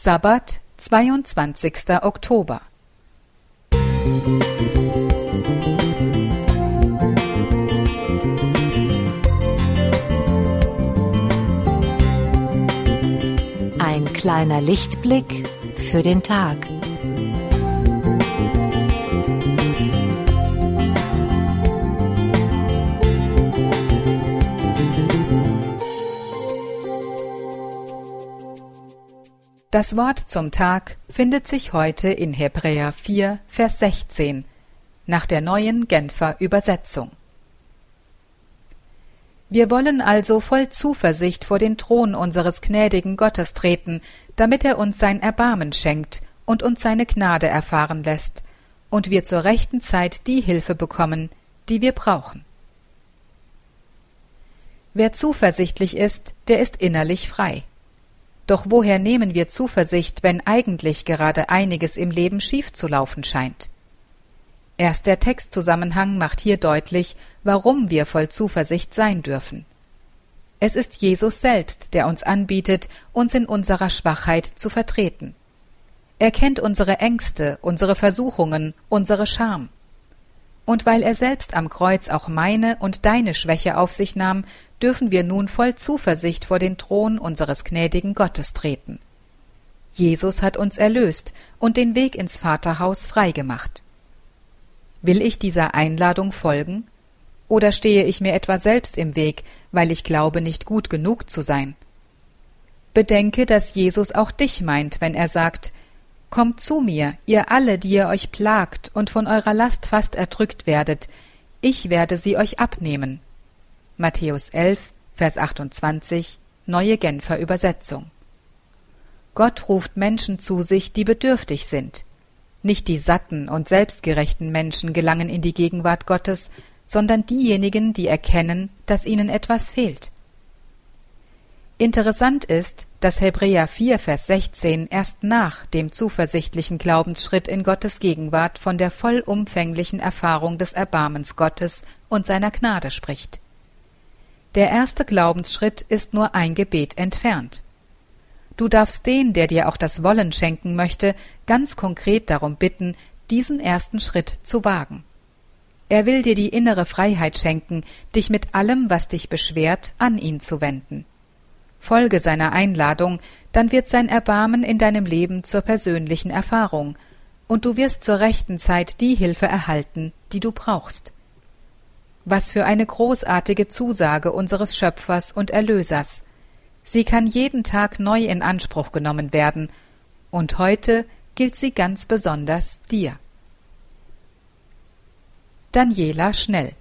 Sabbat, 22. Oktober. Ein kleiner Lichtblick für den Tag. Das Wort zum Tag findet sich heute in Hebräer 4, Vers 16 nach der neuen Genfer Übersetzung. Wir wollen also voll Zuversicht vor den Thron unseres gnädigen Gottes treten, damit er uns sein Erbarmen schenkt und uns seine Gnade erfahren lässt, und wir zur rechten Zeit die Hilfe bekommen, die wir brauchen. Wer zuversichtlich ist, der ist innerlich frei. Doch woher nehmen wir Zuversicht, wenn eigentlich gerade einiges im Leben schief zu laufen scheint? Erst der Textzusammenhang macht hier deutlich, warum wir voll Zuversicht sein dürfen. Es ist Jesus selbst, der uns anbietet, uns in unserer Schwachheit zu vertreten. Er kennt unsere Ängste, unsere Versuchungen, unsere Scham. Und weil er selbst am Kreuz auch meine und deine Schwäche auf sich nahm, dürfen wir nun voll Zuversicht vor den Thron unseres gnädigen Gottes treten. Jesus hat uns erlöst und den Weg ins Vaterhaus freigemacht. Will ich dieser Einladung folgen? Oder stehe ich mir etwa selbst im Weg, weil ich glaube, nicht gut genug zu sein? Bedenke, dass Jesus auch dich meint, wenn er sagt, Kommt zu mir, ihr alle, die ihr euch plagt und von eurer Last fast erdrückt werdet, ich werde sie euch abnehmen. Matthäus 11, Vers 28, Neue Genfer Übersetzung. Gott ruft Menschen zu sich, die bedürftig sind. Nicht die satten und selbstgerechten Menschen gelangen in die Gegenwart Gottes, sondern diejenigen, die erkennen, dass ihnen etwas fehlt. Interessant ist, dass Hebräer 4, Vers 16 erst nach dem zuversichtlichen Glaubensschritt in Gottes Gegenwart von der vollumfänglichen Erfahrung des Erbarmens Gottes und seiner Gnade spricht. Der erste Glaubensschritt ist nur ein Gebet entfernt. Du darfst den, der dir auch das Wollen schenken möchte, ganz konkret darum bitten, diesen ersten Schritt zu wagen. Er will dir die innere Freiheit schenken, dich mit allem, was dich beschwert, an ihn zu wenden. Folge seiner Einladung, dann wird sein Erbarmen in deinem Leben zur persönlichen Erfahrung, und du wirst zur rechten Zeit die Hilfe erhalten, die du brauchst. Was für eine großartige Zusage unseres Schöpfers und Erlösers. Sie kann jeden Tag neu in Anspruch genommen werden, und heute gilt sie ganz besonders dir. Daniela Schnell